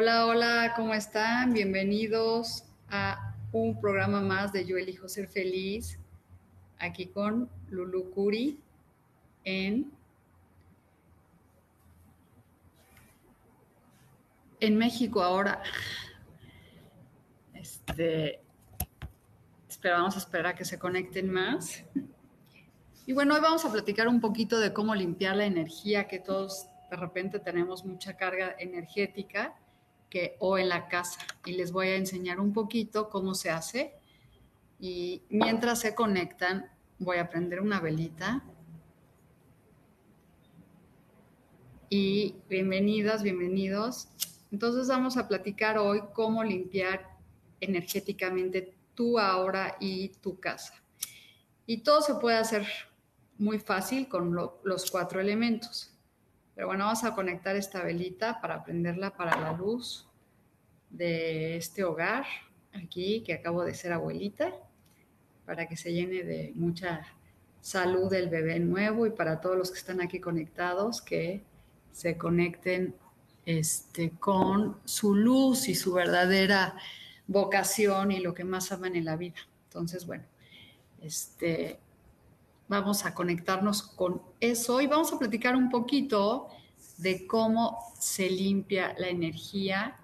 Hola, hola, ¿cómo están? Bienvenidos a un programa más de Yo elijo ser feliz, aquí con Lulu Curi en, en México ahora. Este, esperamos a esperar a que se conecten más. Y bueno, hoy vamos a platicar un poquito de cómo limpiar la energía que todos de repente tenemos mucha carga energética que, o en la casa. Y les voy a enseñar un poquito cómo se hace. Y mientras se conectan, voy a prender una velita. Y bienvenidas, bienvenidos. Entonces vamos a platicar hoy cómo limpiar energéticamente tu ahora y tu casa. Y todo se puede hacer muy fácil con los cuatro elementos. Pero bueno, vamos a conectar esta velita para prenderla para la luz de este hogar aquí, que acabo de ser abuelita, para que se llene de mucha salud el bebé nuevo y para todos los que están aquí conectados, que se conecten este, con su luz y su verdadera vocación y lo que más aman en la vida. Entonces, bueno, este, vamos a conectarnos con eso y vamos a platicar un poquito de cómo se limpia la energía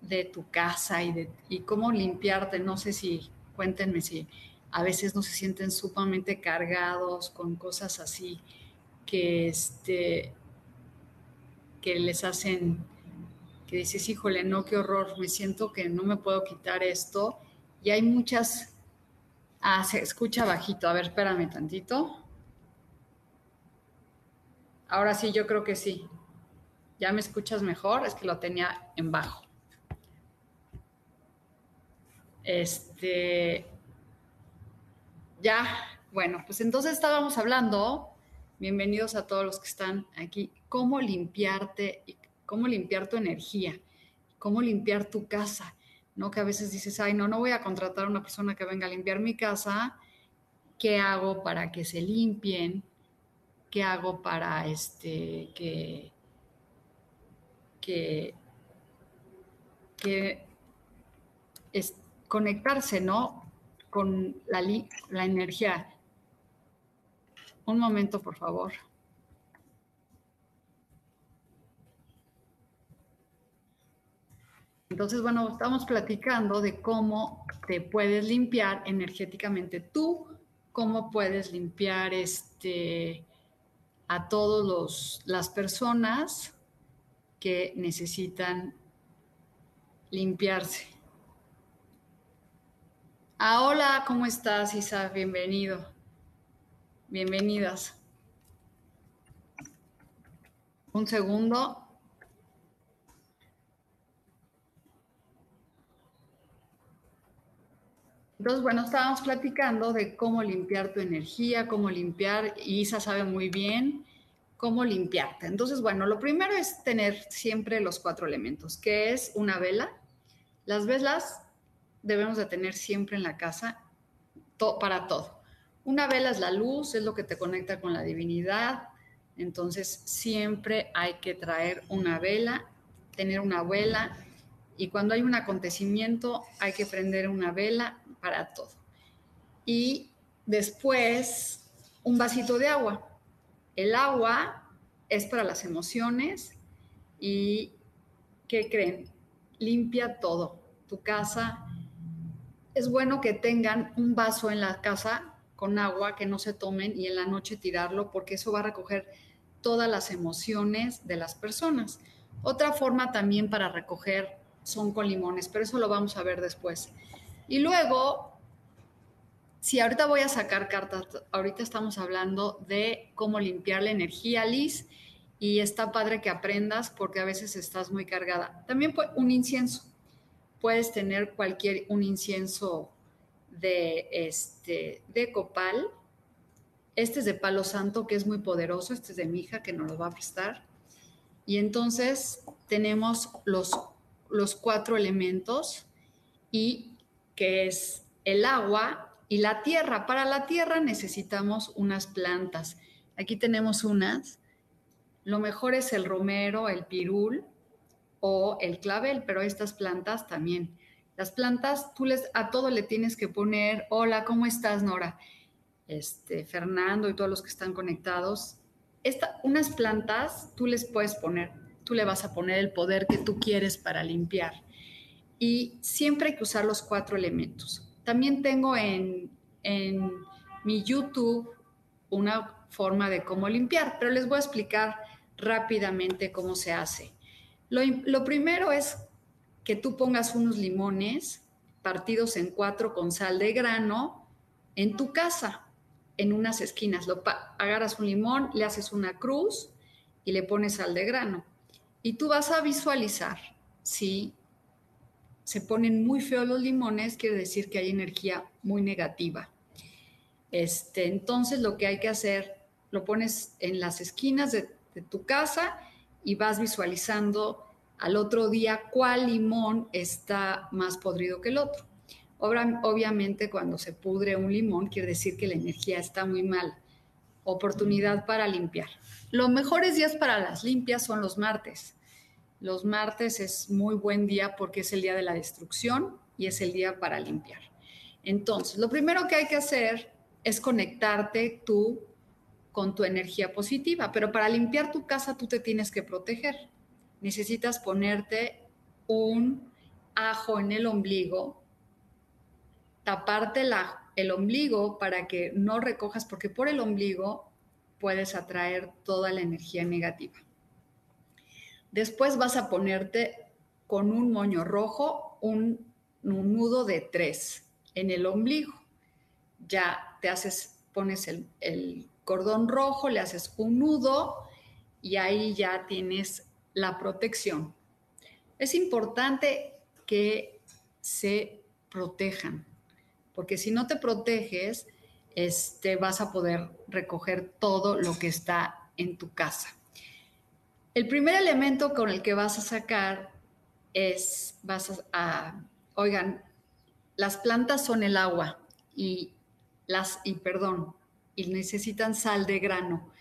de tu casa y, de, y cómo limpiarte. No sé si, cuéntenme si a veces no se sienten sumamente cargados con cosas así que, este, que les hacen, que dices, híjole, no, qué horror, me siento que no me puedo quitar esto. Y hay muchas Ah, se escucha bajito. A ver, espérame tantito. Ahora sí, yo creo que sí. ¿Ya me escuchas mejor? Es que lo tenía en bajo. Este. Ya, bueno, pues entonces estábamos hablando, bienvenidos a todos los que están aquí, cómo limpiarte, cómo limpiar tu energía, cómo limpiar tu casa. ¿no? Que a veces dices, ay, no, no voy a contratar a una persona que venga a limpiar mi casa. ¿Qué hago para que se limpien? ¿Qué hago para este, que, que, que es conectarse, ¿no? Con la, la energía. Un momento, por favor. Entonces, bueno, estamos platicando de cómo te puedes limpiar energéticamente tú, cómo puedes limpiar este, a todas las personas que necesitan limpiarse. Ah, hola, ¿cómo estás, Isa? Bienvenido. Bienvenidas. Un segundo. Entonces, bueno, estábamos platicando de cómo limpiar tu energía, cómo limpiar, Isa sabe muy bien cómo limpiarte. Entonces, bueno, lo primero es tener siempre los cuatro elementos, que es una vela. Las velas debemos de tener siempre en la casa para todo. Una vela es la luz, es lo que te conecta con la divinidad. Entonces, siempre hay que traer una vela, tener una vela. Y cuando hay un acontecimiento, hay que prender una vela para todo. Y después un vasito de agua. El agua es para las emociones y, ¿qué creen? limpia todo. Tu casa, es bueno que tengan un vaso en la casa con agua que no se tomen y en la noche tirarlo porque eso va a recoger todas las emociones de las personas. Otra forma también para recoger son con limones, pero eso lo vamos a ver después. Y luego, si ahorita voy a sacar cartas, ahorita estamos hablando de cómo limpiar la energía, Liz, y está padre que aprendas porque a veces estás muy cargada. También un incienso. Puedes tener cualquier, un incienso de, este, de copal. Este es de palo santo, que es muy poderoso. Este es de mi hija, que nos lo va a prestar. Y entonces tenemos los, los cuatro elementos y que es el agua y la tierra. Para la tierra necesitamos unas plantas. Aquí tenemos unas. Lo mejor es el romero, el pirul o el clavel, pero estas plantas también. Las plantas, tú les, a todo le tienes que poner, hola, ¿cómo estás, Nora? Este, Fernando y todos los que están conectados. Esta, unas plantas, tú les puedes poner, tú le vas a poner el poder que tú quieres para limpiar. Y siempre hay que usar los cuatro elementos. También tengo en, en mi YouTube una forma de cómo limpiar, pero les voy a explicar rápidamente cómo se hace. Lo, lo, primero es que tú pongas unos limones partidos en cuatro con sal de grano en tu casa, en unas esquinas. Lo agarras un limón, le haces una cruz y le pones sal de grano. Y tú vas a visualizar si se ponen muy feos los limones, quiere decir que hay energía muy negativa. Este, entonces lo que hay que hacer, lo pones en las esquinas de, tu casa y vas visualizando al otro día cuál limón está más podrido que el otro. Obviamente cuando se pudre un limón quiere decir que la energía está muy mal. Oportunidad para limpiar. Los mejores días para las limpias son los martes. Los martes es muy buen día porque es el día de la destrucción y es el día para limpiar. Entonces, lo primero que hay que hacer es conectarte tú con tu energía positiva, pero para limpiar tu casa tú te tienes que proteger. Necesitas ponerte un ajo en el ombligo, taparte el ombligo para que no recojas, porque por el ombligo puedes atraer toda la energía negativa. Después vas a ponerte con un moño rojo un, nudo de tres en el ombligo. Ya te haces, pones el, cordón rojo, le haces un nudo y ahí ya tienes la protección. Es importante que se protejan, porque si no te proteges, este, vas a poder recoger todo lo que está en tu casa. El primer elemento con el que vas a sacar es, vas a, oigan, las plantas son el agua y las, y perdón, y necesitan sal de grano.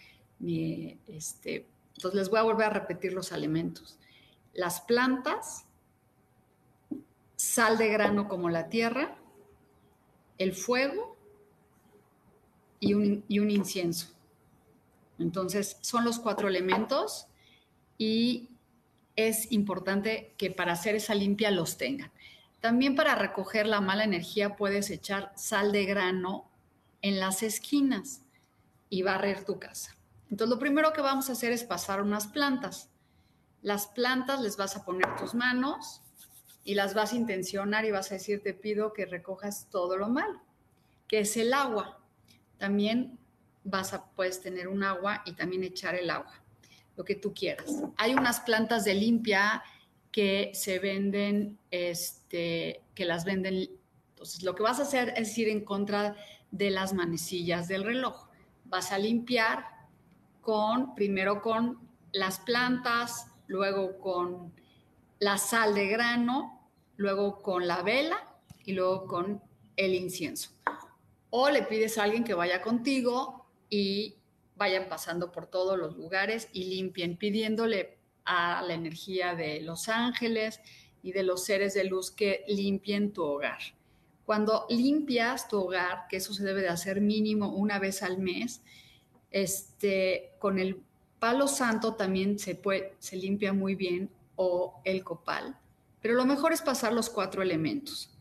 Este, entonces les voy a volver a repetir los elementos. Las plantas, sal de grano como la tierra, el fuego y un, y un incienso. Entonces son los cuatro elementos y es importante que para hacer esa limpia los tengan. También para recoger la mala energía puedes echar sal de grano en las esquinas y barrer tu casa. Entonces lo primero que vamos a hacer es pasar unas plantas. Las plantas les vas a poner tus manos y las vas a intencionar y vas a decir, te pido que recojas todo lo malo, que es el agua. También vas a, puedes tener un agua y también echar el agua lo que tú quieras. Hay unas plantas de limpia que se venden, este, que las venden. Entonces, lo que vas a hacer es ir en contra de las manecillas del reloj. Vas a limpiar con, primero con las plantas, luego con la sal de grano, luego con la vela y luego con el incienso. O le pides a alguien que vaya contigo y vayan pasando por todos los lugares y limpien, pidiéndole a la energía de los ángeles y de los seres de luz que limpien tu hogar. Cuando limpias tu hogar, que eso se debe de hacer mínimo una vez al mes, este, con el palo santo también se, puede, se limpia muy bien o el copal. Pero lo mejor es pasar los cuatro elementos.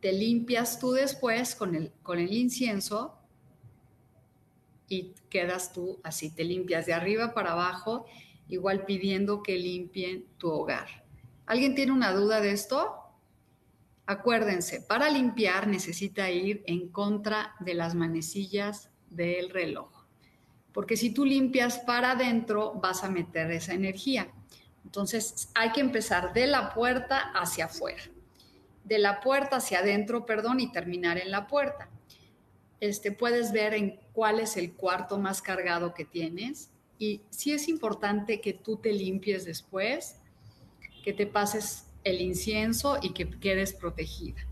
Te limpias tú después con el, con el incienso y quedas tú así, te limpias de arriba para abajo, igual pidiendo que limpien tu hogar. ¿Alguien tiene una duda de esto? Acuérdense, para limpiar necesita ir en contra de las manecillas del reloj. Porque si tú limpias para adentro, vas a meter esa energía. Entonces hay que empezar de la puerta hacia afuera. De la puerta hacia adentro, perdón, y terminar en la puerta. Este, puedes ver en cuál es el cuarto más cargado que tienes. Y sí es importante que tú te limpies después, que te pases el incienso y que quedes protegida.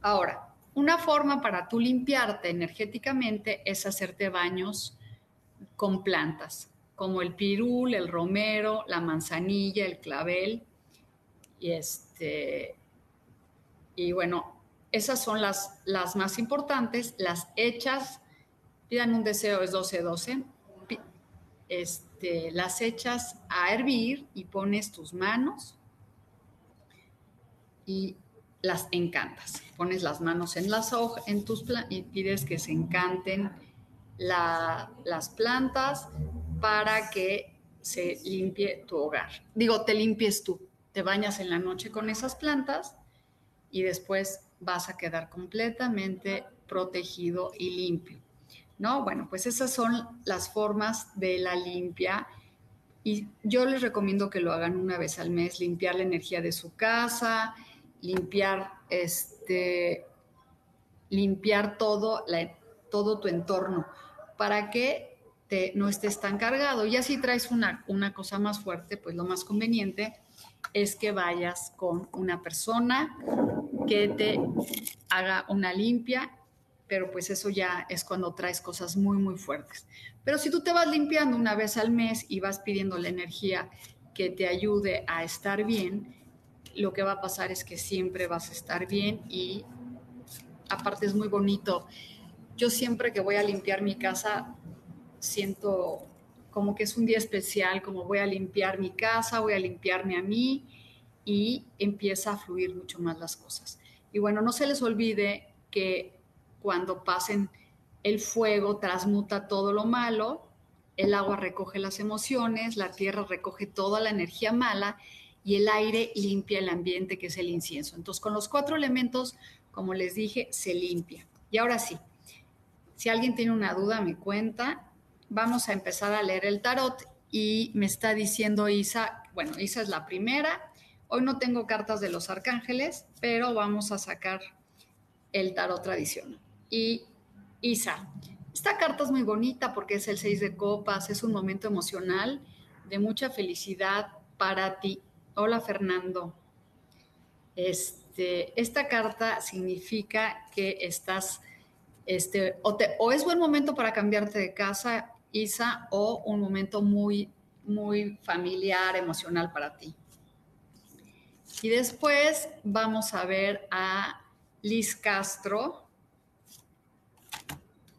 Ahora, una forma para tú limpiarte energéticamente es hacerte baños con plantas, como el pirul, el romero, la manzanilla, el clavel. Y, este, y bueno, esas son las, las más importantes, las hechas. Pidan un deseo, es 12-12. Este, las echas a hervir y pones tus manos y las encantas. Pones las manos en las hojas, en tus y pides que se encanten las plantas para que se limpie tu hogar. Digo, te limpies tú, te bañas en la noche con esas plantas y después vas a quedar completamente protegido y limpio. ¿No? Bueno, pues esas son las formas de la limpia y yo les recomiendo que lo hagan una vez al mes, limpiar la energía de su casa, limpiar, este, limpiar todo, todo tu entorno para que te, no estés tan cargado. Y así traes una, una cosa más fuerte, pues lo más conveniente es que vayas con una persona que te haga una limpia, pero pues eso ya es cuando traes cosas muy, muy fuertes. Pero si tú te vas limpiando una vez al mes y vas pidiendo la energía que te ayude a estar bien, lo que va a pasar es que siempre vas a estar bien y aparte es muy bonito. Yo siempre que voy a limpiar mi casa siento como que es un día especial, como voy a limpiar mi casa, voy a limpiarme a mí y empieza a fluir mucho más las cosas. Y bueno, no se les olvide que cuando pasen el fuego transmuta todo lo malo, el agua recoge las emociones, la tierra recoge toda la energía mala y el aire limpia el ambiente, que es el incienso. Entonces, con los cuatro elementos, como les dije, se limpia. Y ahora sí, si alguien tiene una duda, me cuenta. Vamos a empezar a leer el tarot y me está diciendo Isa, bueno, Isa es la primera. Hoy no tengo cartas de los arcángeles, pero vamos a sacar el tarot tradicional. Y Isa, esta carta es muy bonita porque es el seis de copas, es un momento emocional de mucha felicidad para ti. Hola Fernando. Este, esta carta significa que estás, este, o, es buen momento para cambiarte de casa, Isa, o un momento muy, muy familiar, emocional para ti. Y después vamos a ver a Liz Castro,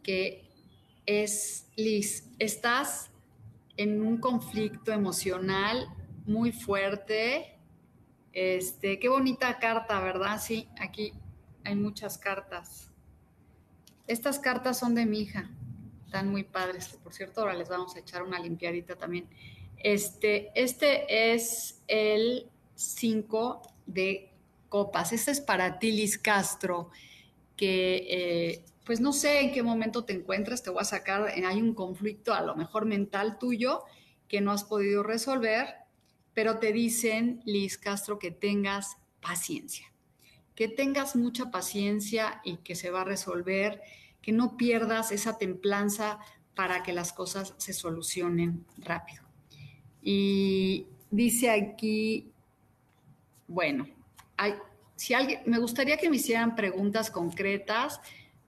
que es Liz, estás en un conflicto emocional muy fuerte. Este, qué bonita carta, ¿verdad? Sí, aquí hay muchas cartas. Estas cartas son de mi hija, están muy padres. Por cierto, ahora les vamos a echar una limpiadita también. Este, este es el 5 de copas. Este es para ti, Liz Castro, que eh, pues no sé en qué momento te encuentras, te voy a sacar, hay un conflicto a lo mejor mental tuyo que no has podido resolver pero te dicen, Liz Castro, que tengas paciencia, que tengas mucha paciencia y que se va a resolver, que no pierdas esa templanza para que las cosas se solucionen rápido. Y dice aquí, bueno, si alguien, me gustaría que me hicieran preguntas concretas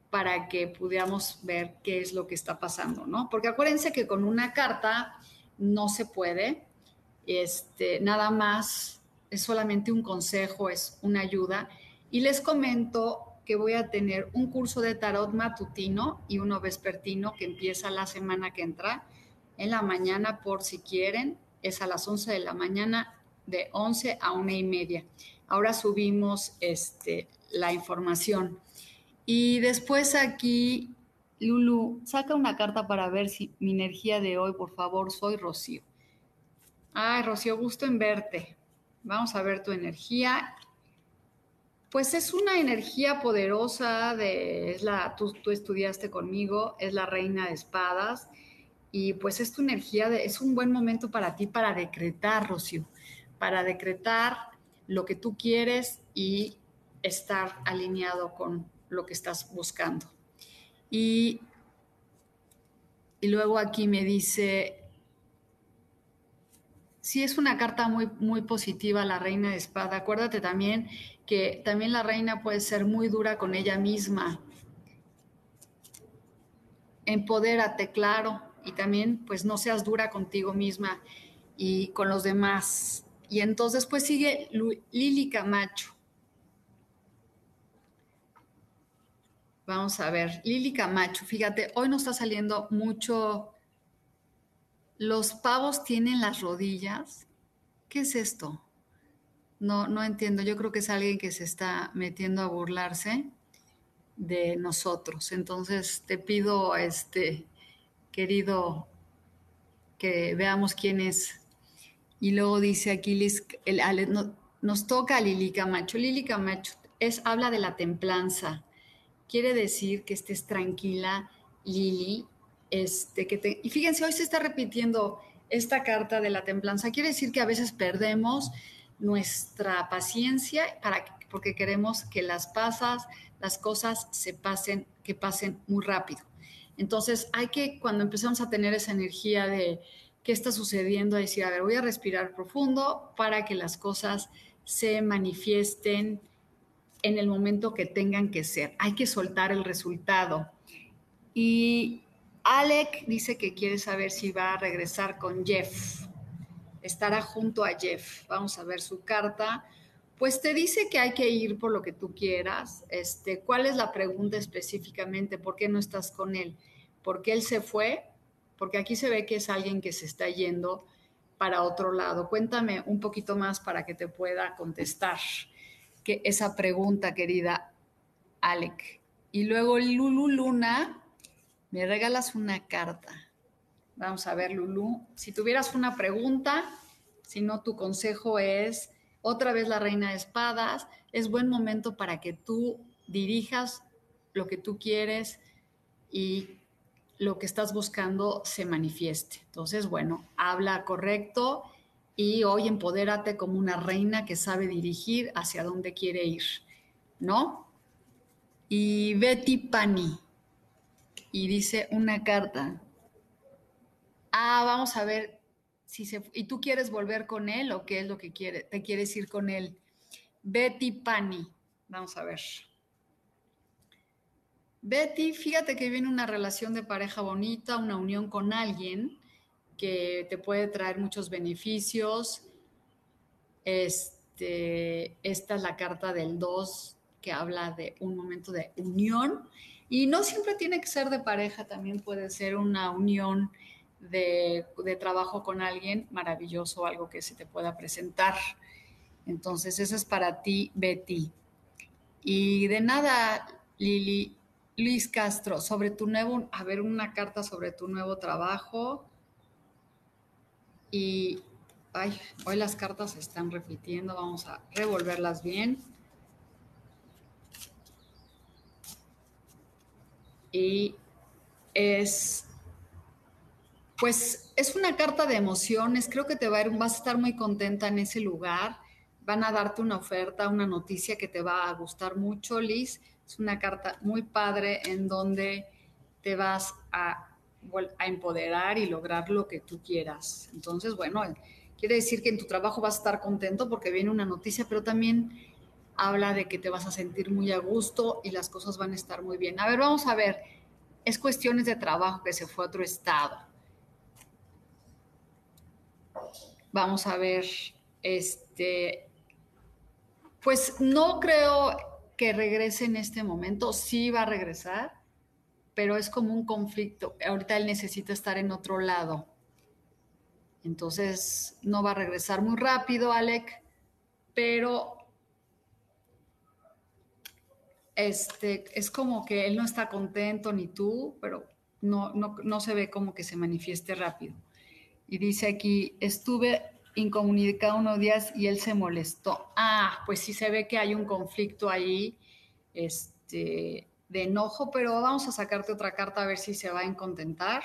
para que pudiéramos ver qué es lo que está pasando, ¿no? Porque acuérdense que con una carta no se puede, este, nada más es solamente un consejo, es una ayuda. Y les comento que voy a tener un curso de tarot matutino y uno vespertino que empieza la semana que entra en la mañana por si quieren. Es a las 11 de la mañana de 11 a una y media. Ahora subimos este, la información. Y después aquí, Lulu, saca una carta para ver si mi energía de hoy, por favor, soy Rocío. Ay, Rocío, gusto en verte. Vamos a ver tu energía. Pues es una energía poderosa de, es la, tú, tú estudiaste conmigo, es la reina de espadas y pues es tu energía, de, es un buen momento para ti para decretar, Rocío, para decretar lo que tú quieres y estar alineado con lo que estás buscando. Y, y luego aquí me dice, sí es una carta muy, muy positiva, la reina de espada. Acuérdate también que también la reina puede ser muy dura con ella misma. Empodérate, claro, y también pues no seas dura contigo misma y con los demás. Y entonces pues sigue Lili Camacho. Vamos a ver, Lili Camacho, fíjate, hoy nos está saliendo mucho. Los pavos tienen las rodillas. ¿Qué es esto? No, no entiendo. Yo creo que es alguien que se está metiendo a burlarse de nosotros. Entonces te pido, este, querido, que veamos quién es. Y luego dice aquí, nos toca a Lili Camacho. Lili Camacho es, habla de la templanza. Quiere decir que estés tranquila, Lili. Este, que te, y fíjense, hoy se está repitiendo esta carta de la templanza. Quiere decir que a veces perdemos nuestra paciencia para, porque queremos que las pasas, las cosas se pasen, que pasen muy rápido. Entonces hay que, cuando empezamos a tener esa energía de qué está sucediendo, decir, a ver, voy a respirar profundo para que las cosas se manifiesten en el momento que tengan que ser. Hay que soltar el resultado. Y Alec dice que quiere saber si va a regresar con Jeff. Estará junto a Jeff. Vamos a ver su carta. Pues te dice que hay que ir por lo que tú quieras. Este, ¿Cuál es la pregunta específicamente? ¿Por qué no estás con él? ¿Por qué él se fue? Porque aquí se ve que es alguien que se está yendo para otro lado. Cuéntame un poquito más para que te pueda contestar que esa pregunta, querida Alec. Y luego Lulu Luna, me regalas una carta. Vamos a ver, Lulu. Si tuvieras una pregunta, si no, tu consejo es otra vez la reina de espadas. Es buen momento para que tú dirijas lo que tú quieres y lo que estás buscando se manifieste. Entonces, bueno, habla correcto y hoy empodérate como una reina que sabe dirigir hacia dónde quiere ir, ¿no? Y Betty Pani, y dice una carta. Ah, vamos a ver si se... ¿Y tú quieres volver con él o qué es lo que quiere, te quieres ir con él? Betty Pani, vamos a ver. Betty, fíjate que viene una relación de pareja bonita, una unión con alguien que te puede traer muchos beneficios. Este, esta es la carta del 2 que habla de un momento de unión y no siempre tiene que ser de pareja, también puede ser una unión de, de trabajo con alguien maravilloso, algo que se te pueda presentar. Entonces, eso es para ti, Betty. Y de nada, Lili, Luis Castro, sobre tu nuevo, a ver, una carta sobre tu nuevo trabajo. Y, ay, hoy las cartas se están repitiendo, vamos a revolverlas bien. Y es, pues, es una carta de emociones, creo que te va a ir, vas a estar muy contenta en ese lugar. Van a darte una oferta, una noticia que te va a gustar mucho, Liz es una carta muy padre en donde te vas a, empoderar y lograr lo que tú quieras. Entonces, bueno, quiere decir que en tu trabajo vas a estar contento porque viene una noticia, pero también habla de que te vas a sentir muy a gusto y las cosas van a estar muy bien. A ver, vamos a ver. Es cuestiones de trabajo que se fue a otro estado. Vamos a ver, este, pues no creo que regrese en este momento, sí va a regresar, pero es como un conflicto. Ahorita él necesita estar en otro lado. Entonces, no va a regresar muy rápido, Alec, pero este, es como que él no está contento ni tú, pero no, no, no se ve como que se manifieste rápido. Y dice aquí, estuve incomunicado unos días y él se molestó. Ah, pues sí se ve que hay un conflicto ahí este, de enojo, pero vamos a sacarte otra carta a ver si se va a contentar.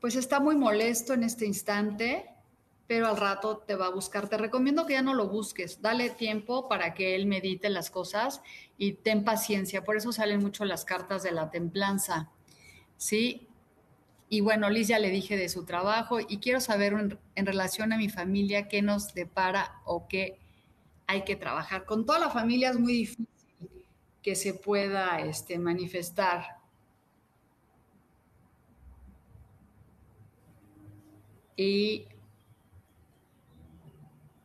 Pues está muy molesto en este instante, pero al rato te va a buscar. Te recomiendo que ya no lo busques, dale tiempo para que él medite las cosas y ten paciencia. Por eso salen mucho las cartas de la templanza. ¿Sí? Y bueno, Liz ya le dije de su trabajo y quiero saber en, relación a mi familia qué nos depara o qué hay que trabajar. Con toda la familia es muy difícil que se pueda este, manifestar. Y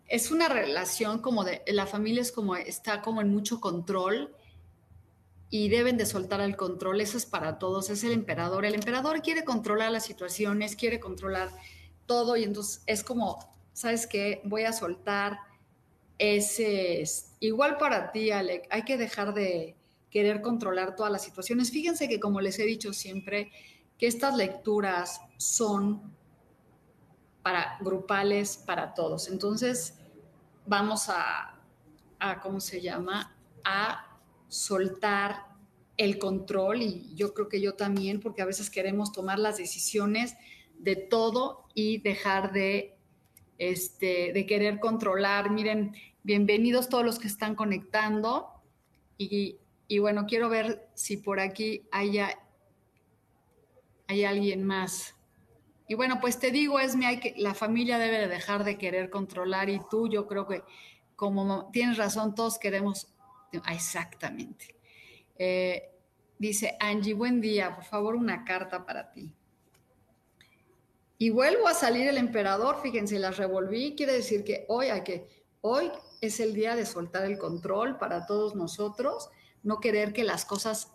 es una relación como de, la familia es como, está como en mucho control y deben de soltar el control. Eso es para todos, es el emperador. El emperador quiere controlar las situaciones, quiere controlar todo y entonces es como, ¿sabes qué? Voy a soltar ese... Igual para ti, Alec, hay que dejar de querer controlar todas las situaciones. Fíjense que como les he dicho siempre, que estas lecturas son para grupales, para todos. Entonces, vamos a, a ¿cómo se llama? A soltar el control y yo creo que yo también, porque a veces queremos tomar las decisiones de todo y dejar de, este, de querer controlar. Miren, bienvenidos todos los que están conectando y, y bueno, quiero ver si por aquí haya, hay alguien más. Y bueno, pues te digo, hay que, la familia debe de dejar de querer controlar y tú, yo creo que como tienes razón, todos queremos Exactamente. Eh, dice Angie, buen día, por favor, una carta para ti. Y vuelvo a salir el emperador, fíjense, las revolví, quiere decir que hoy hay que, hoy es el día de soltar el control para todos nosotros, no querer que las cosas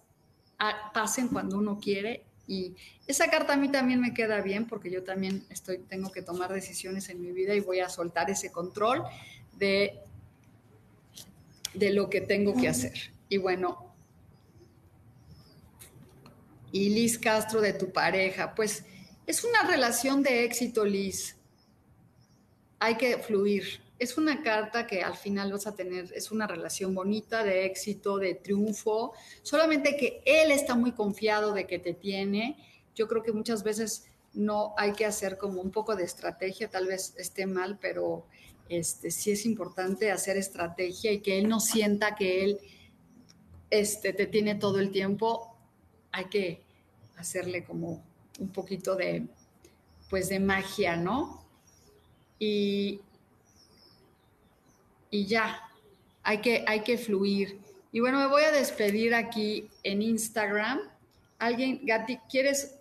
pasen cuando uno quiere. Y esa carta a mí también me queda bien porque yo también estoy, tengo que tomar decisiones en mi vida y voy a soltar ese control de de lo que tengo que hacer. Y bueno, y Liz Castro de tu pareja, pues es una relación de éxito, Liz. Hay que fluir. Es una carta que al final vas a tener, es una relación bonita, de éxito, de triunfo, solamente que él está muy confiado de que te tiene. Yo creo que muchas veces no hay que hacer como un poco de estrategia, tal vez esté mal, pero este, es importante hacer estrategia y que él no sienta que él este, te tiene todo el tiempo. Hay que hacerle como un poquito de, pues, de magia, ¿no? Y, ya, hay que, hay que fluir. Y bueno, me voy a despedir aquí en Instagram. Alguien, Gati, ¿quieres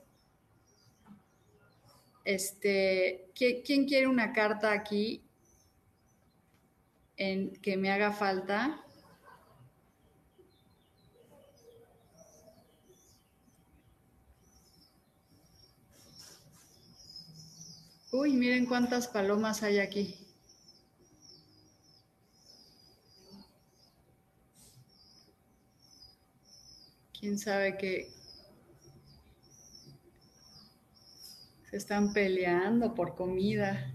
este, ¿quién quiere una carta aquí? En que me haga falta. Uy, miren cuántas palomas hay aquí. ¿Quién sabe que se están peleando por comida?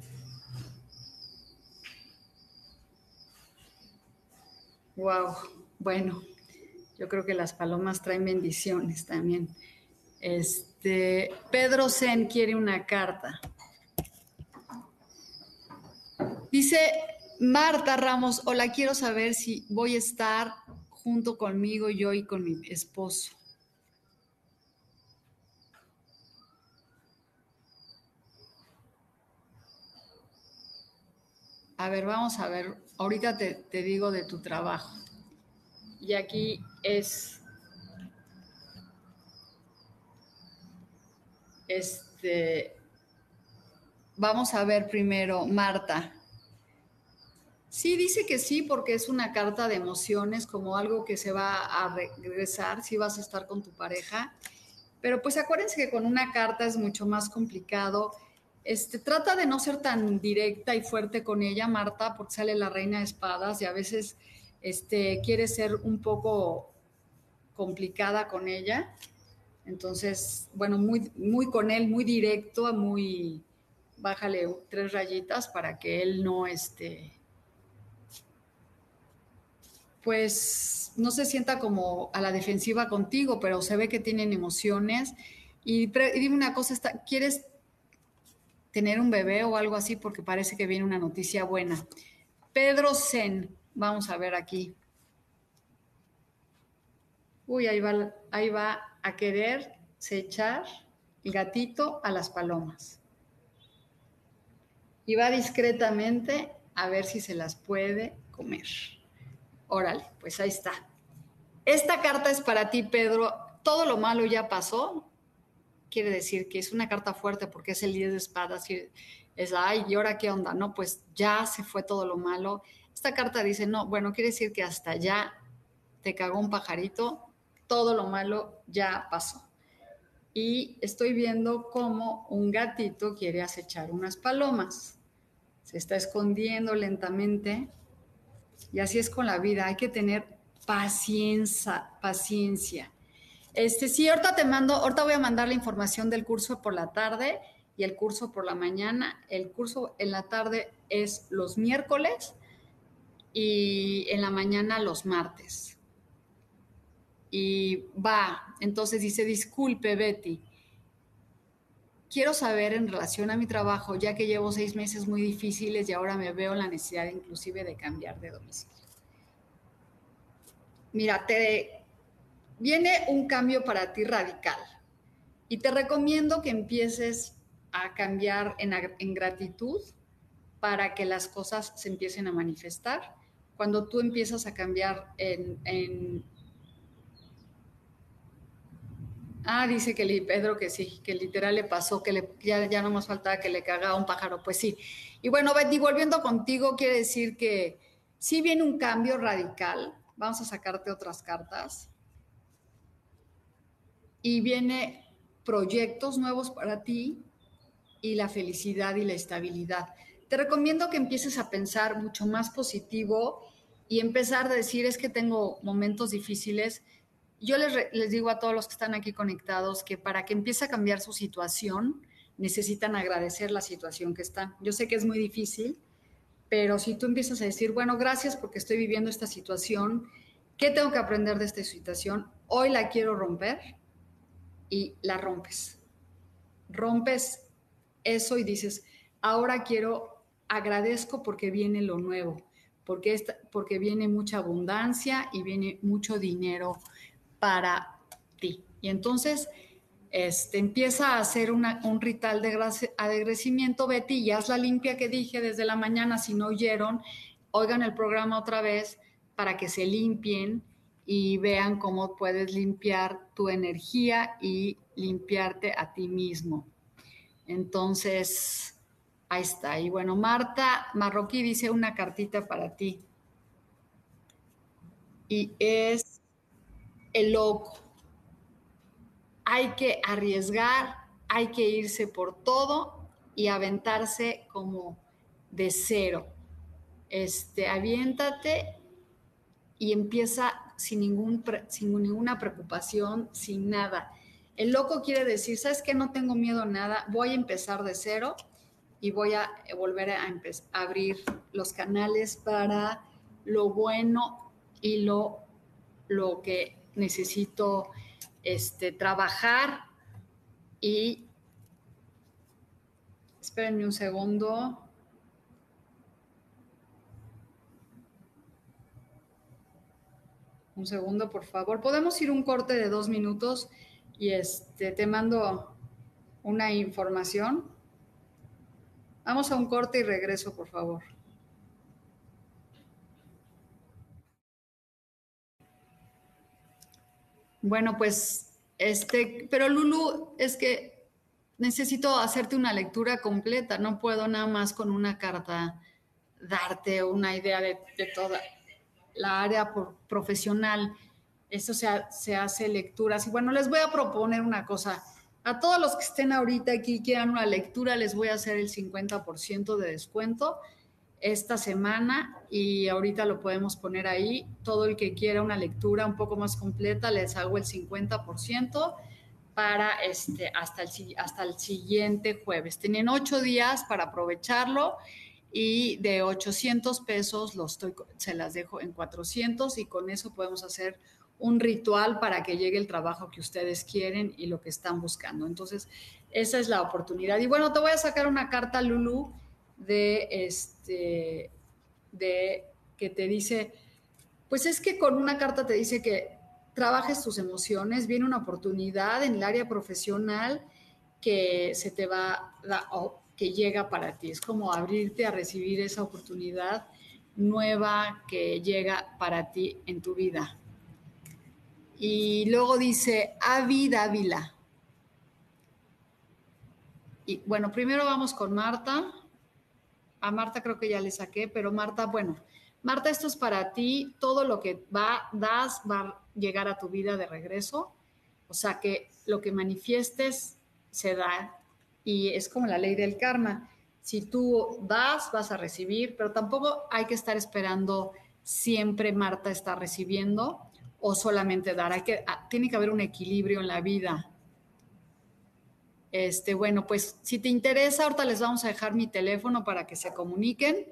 Wow, bueno, yo creo que las palomas traen bendiciones también. Este, Pedro Zen quiere una carta. Dice Marta Ramos, hola, quiero saber si voy a estar junto conmigo, yo y con mi esposo. A ver, vamos a ver ahorita te, digo de tu trabajo. Y aquí es, este, vamos a ver primero, Marta. Sí, dice que sí, porque es una carta de emociones, como algo que se va a regresar, si vas a estar con tu pareja. Pero pues acuérdense que con una carta es mucho más complicado. Este, trata de no ser tan directa y fuerte con ella, Marta, porque sale la reina de espadas y a veces este, quiere ser un poco complicada con ella. Entonces, bueno, muy, muy con él, muy directo, muy, bájale tres rayitas para que él no, este, pues no se sienta como a la defensiva contigo, pero se ve que tienen emociones. Y, dime una cosa, ¿quieres tener un bebé o algo así? Porque parece que viene una noticia buena. Pedro Zen, vamos a ver aquí. Uy, ahí va, ahí va a querer echar el gatito a las palomas. Y va discretamente a ver si se las puede comer. Órale, pues ahí está. Esta carta es para ti, Pedro. Todo lo malo ya pasó. Quiere decir que es una carta fuerte porque es el 10 de espadas y es, ay, ¿y ahora qué onda? No, pues ya se fue todo lo malo. Esta carta dice, no, bueno, quiere decir que hasta ya te cagó un pajarito, todo lo malo ya pasó. Y estoy viendo cómo un gatito quiere acechar unas palomas. Se está escondiendo lentamente y así es con la vida, hay que tener paciencia, paciencia. Este, sí, ahorita te mando, ahorita voy a mandar la información del curso por la tarde y el curso por la mañana. El curso en la tarde es los miércoles y en la mañana los martes. Y va, entonces dice, disculpe Betty, quiero saber en relación a mi trabajo, ya que llevo seis meses muy difíciles y ahora me veo la necesidad inclusive de cambiar de domicilio. Mira, te viene un cambio para ti radical y te recomiendo que empieces a cambiar en, gratitud para que las cosas se empiecen a manifestar. Cuando tú empiezas a cambiar en Ah, dice que Pedro que sí, que literal le pasó, que ya, ya no más faltaba que le cagaba un pájaro. Pues sí. Y bueno, Betty, volviendo contigo, quiere decir que sí viene un cambio radical. Vamos a sacarte otras cartas. Y viene proyectos nuevos para ti y la felicidad y la estabilidad. Te recomiendo que empieces a pensar mucho más positivo y empezar a decir es que tengo momentos difíciles, yo les, digo a todos los que están aquí conectados que para que empiece a cambiar su situación, necesitan agradecer la situación que están. Yo sé que es muy difícil, pero si tú empiezas a decir, bueno, gracias porque estoy viviendo esta situación, ¿qué tengo que aprender de esta situación? Hoy la quiero romper y la rompes. Rompes eso y dices, ahora quiero, agradezco porque viene lo nuevo, porque, porque viene mucha abundancia y viene mucho dinero para ti. Y entonces este, empieza a hacer un ritual de agradecimiento, Betty, y haz la limpia que dije desde la mañana, si no oyeron, oigan el programa otra vez para que se limpien y vean cómo puedes limpiar tu energía y limpiarte a ti mismo. Entonces, ahí está. Y bueno, Marta Marroquí dice una cartita para ti. Y es el loco. Hay que arriesgar, hay que irse por todo y aventarse como de cero. Este, aviéntate y empieza sin, ningún, sin ninguna preocupación, sin nada. El loco quiere decir, ¿sabes qué? No tengo miedo a nada, voy a empezar de cero y voy a volver a, a abrir los canales para lo bueno y lo, lo que necesito este, trabajar y espérenme un segundo. Un segundo, por favor. Podemos ir un corte de dos minutos y este, te mando una información. Vamos a un corte y regreso, por favor. Bueno, pues, este, pero Lulu, es que necesito hacerte una lectura completa, no puedo nada más con una carta darte una idea de, toda la área profesional. Eso se, se hace lecturas. Y bueno, les voy a proponer una cosa. A todos los que estén ahorita aquí y quieran una lectura, les voy a hacer el 50% de descuento esta semana y ahorita lo podemos poner ahí. Todo el que quiera una lectura un poco más completa, les hago el 50% para este, hasta, el, hasta el siguiente jueves. Tienen ocho días para aprovecharlo y de 800 pesos los estoy, se las dejo en 400 y con eso podemos hacer un ritual para que llegue el trabajo que ustedes quieren y lo que están buscando. Entonces, esa es la oportunidad. Y bueno, te voy a sacar una carta, Lulu, de este, de que te dice, pues es que con una carta te dice que trabajes tus emociones, viene una oportunidad en el área profesional que se te va, o que llega para ti. Es como abrirte a recibir esa oportunidad nueva que llega para ti en tu vida. Y luego dice, Avi Dávila. Y bueno, primero vamos con Marta. A Marta creo que ya le saqué, pero Marta, bueno, Marta, esto es para ti. Todo lo que va, das va a llegar a tu vida de regreso. O sea que lo que manifiestes se da y es como la ley del karma. Si tú das, vas a recibir, pero tampoco hay que estar esperando siempre Marta está recibiendo o solamente dar. Hay que, ah, tiene que haber un equilibrio en la vida. Este, bueno, pues si te interesa, ahorita les vamos a dejar mi teléfono para que se comuniquen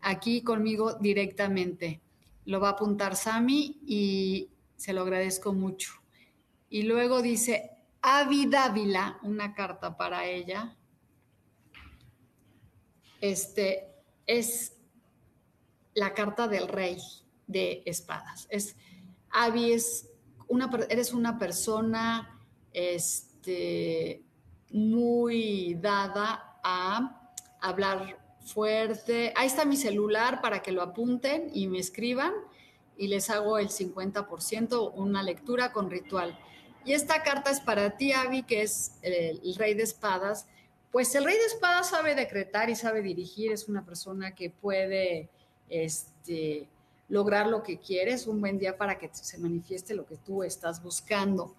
aquí conmigo directamente. Lo va a apuntar Sami y se lo agradezco mucho. Y luego dice Avi Dávila, una carta para ella. Este es la carta del rey de espadas. Es Avi es una eres una persona este muy dada a hablar fuerte. Ahí está mi celular para que lo apunten y me escriban y les hago el 50%, una lectura con ritual. Y esta carta es para ti, Avi, que es el, rey de espadas. Pues el rey de espadas sabe decretar y sabe dirigir, es una persona que puede este, lograr lo que quieres, un buen día para que se manifieste lo que tú estás buscando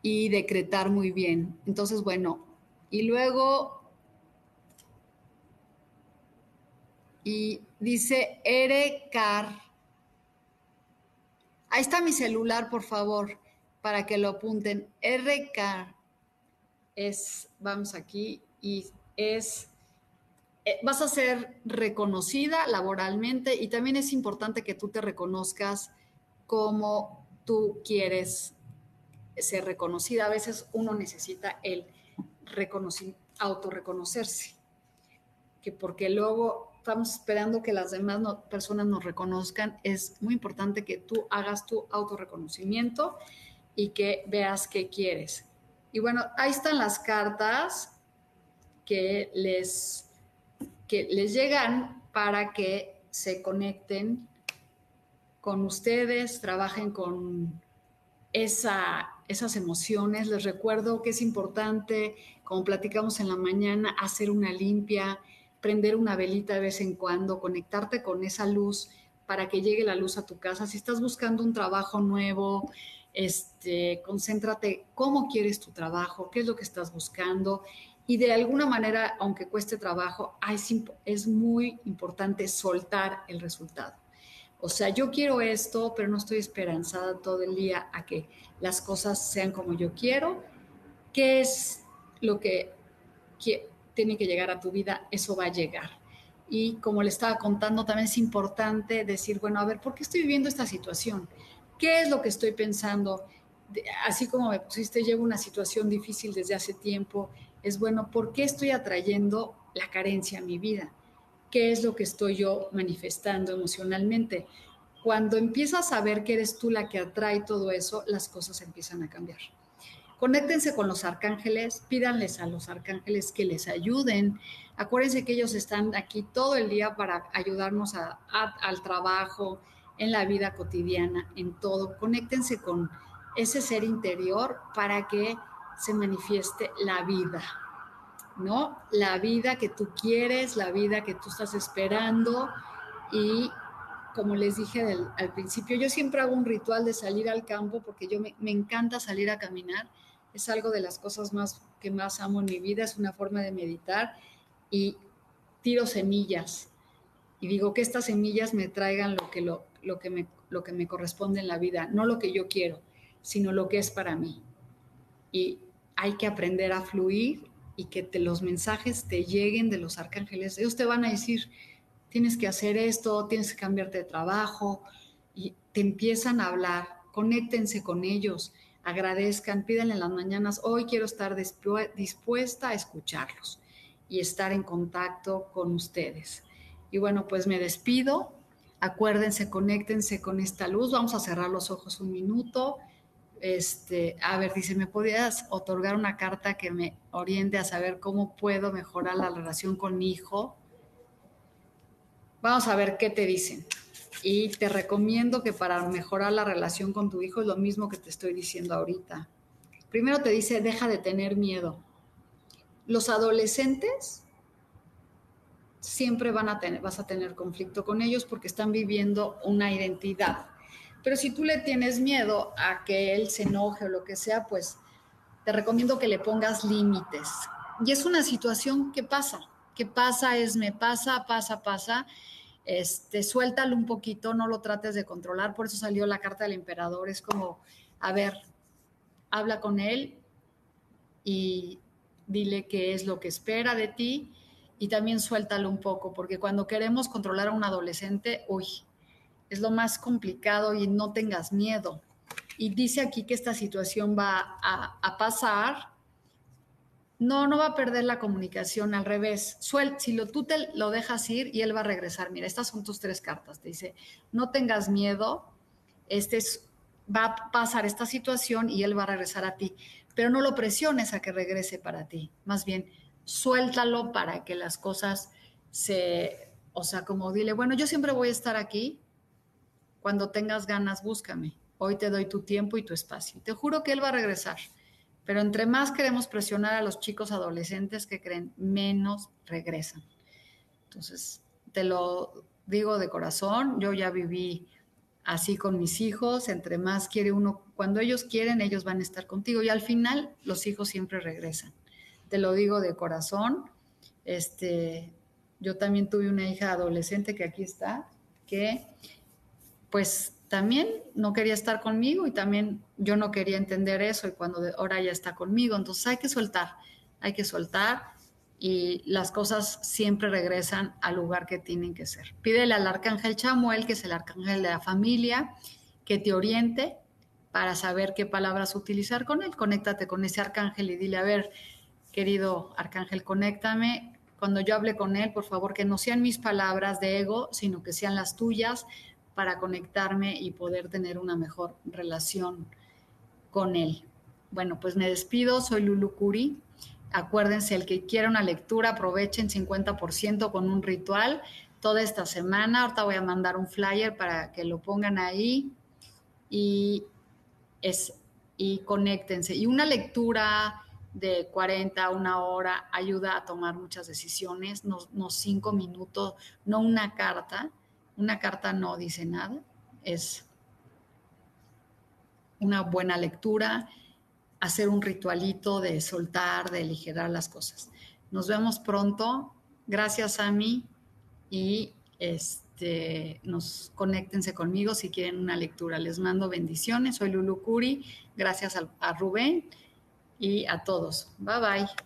y decretar muy bien. Entonces, bueno, y luego y dice Erecar. Ahí está mi celular, por favor, para que lo apunten. RK es, vamos aquí, y es, eh, vas a ser reconocida laboralmente y también es importante que tú te reconozcas como tú quieres ser reconocida. A veces uno necesita el autorreconocerse, que porque luego estamos esperando que las demás personas nos reconozcan, es muy importante que tú hagas tu autorreconocimiento y que veas qué quieres. Y bueno, ahí están las cartas que les, que les llegan para que se conecten con ustedes, trabajen con esa, esas emociones. Les recuerdo que es importante, como platicamos en la mañana, hacer una limpia, prender una velita de vez en cuando, conectarte con esa luz para que llegue la luz a tu casa. Si estás buscando un trabajo nuevo, este, concéntrate cómo quieres tu trabajo, qué es lo que estás buscando y de alguna manera, aunque cueste trabajo, es muy importante soltar el resultado. O sea, yo quiero esto, pero no estoy esperanzada todo el día a que las cosas sean como yo quiero. ¿Qué es lo que tiene que llegar a tu vida, eso va a llegar. Y como le estaba contando, también es importante decir, bueno, a ver, ¿por qué estoy viviendo esta situación? ¿Qué es lo que estoy pensando? Así como me pusiste, llevo una situación difícil desde hace tiempo, es bueno, ¿por qué estoy atrayendo la carencia a mi vida? ¿Qué es lo que estoy yo manifestando emocionalmente? Cuando empiezas a ver que eres tú la que atrae todo eso, las cosas empiezan a cambiar. Conéctense con los arcángeles, pídanles a los arcángeles que les ayuden. Acuérdense que ellos están aquí todo el día para ayudarnos al trabajo, en la vida cotidiana, en todo. Conéctense con ese ser interior para que se manifieste la vida, ¿no? La vida que tú quieres, la vida que tú estás esperando y como les dije al principio, yo siempre hago un ritual de salir al campo porque yo me, me, encanta salir a caminar. Es algo de las cosas más que más amo en mi vida, es una forma de meditar y tiro semillas y digo que estas semillas me traigan lo que, lo, lo que, me, lo que me corresponde en la vida, no lo que yo quiero, sino lo que es para mí. Y hay que aprender a fluir y que te, los mensajes te lleguen de los arcángeles. Ellos te van a decir, tienes que hacer esto, tienes que cambiarte de trabajo, y te empiezan a hablar, conéctense con ellos, agradezcan, pídanle en las mañanas, hoy quiero estar dispuesta a escucharlos y estar en contacto con ustedes. Y bueno, pues me despido. Acuérdense, conéctense con esta luz. Vamos a cerrar los ojos un minuto. Este, a ver, dice, ¿me podías otorgar una carta que me oriente a saber cómo puedo mejorar la relación con mi hijo? Vamos a ver qué te dicen. Y te recomiendo que para mejorar la relación con tu hijo es lo mismo que te estoy diciendo ahorita. Primero te dice, deja de tener miedo. Los adolescentes siempre van a tener, vas a tener conflicto con ellos porque están viviendo una identidad. Pero si tú le tienes miedo a que él se enoje o lo que sea, pues te recomiendo que le pongas límites. Y es una situación que pasa, que pasa es me pasa, pasa, pasa este, suéltalo un poquito, no lo trates de controlar, por eso salió la carta del emperador, es como, a ver, habla con él y dile qué es lo que espera de ti y también suéltalo un poco, porque cuando queremos controlar a un adolescente, uy, es lo más complicado y no tengas miedo. Y dice aquí que esta situación va a, pasar no, no va a perder la comunicación, al revés. Suel, si lo, tú te lo dejas ir y él va a regresar. Mira, estas son tus tres cartas. Te dice, no tengas miedo, este va a pasar esta situación y él va a regresar a ti. Pero no lo presiones a que regrese para ti. Más bien, suéltalo para que las cosas se, o sea, como dile, bueno, yo siempre voy a estar aquí. Cuando tengas ganas, búscame. Hoy te doy tu tiempo y tu espacio. Te juro que él va a regresar. Pero entre más queremos presionar a los chicos adolescentes que creen, menos regresan. Entonces, te lo digo de corazón, yo ya viví así con mis hijos, entre más quiere uno, cuando ellos quieren, ellos van a estar contigo y al final los hijos siempre regresan. Te lo digo de corazón. Este, yo también tuve una hija adolescente que aquí está, que pues también no quería estar conmigo y también yo no quería entender eso y cuando ahora ya está conmigo, entonces hay que soltar, hay que soltar y las cosas siempre regresan al lugar que tienen que ser. Pídele al arcángel Chamuel, que es el arcángel de la familia, que te oriente para saber qué palabras utilizar con él. Conéctate con ese arcángel y dile, a ver, querido arcángel, conéctame. Cuando yo hable con él, por favor, que no sean mis palabras de ego, sino que sean las tuyas para conectarme y poder tener una mejor relación con él. Bueno, pues me despido, soy Lulu Curi. Acuérdense, el que quiera una lectura, aprovechen 50% con un ritual toda esta semana. Ahorita voy a mandar un flyer para que lo pongan ahí y, es, y conéctense. Y una lectura de 40 a una hora ayuda a tomar muchas decisiones, no, no cinco minutos, no una carta una carta no dice nada, es una buena lectura, hacer un ritualito de soltar, de aligerar las cosas. Nos vemos pronto. Gracias a mí y este, nos conéctense conmigo si quieren una lectura. Les mando bendiciones. Soy Lulu Curi. Gracias a, a Rubén y a todos. Bye bye.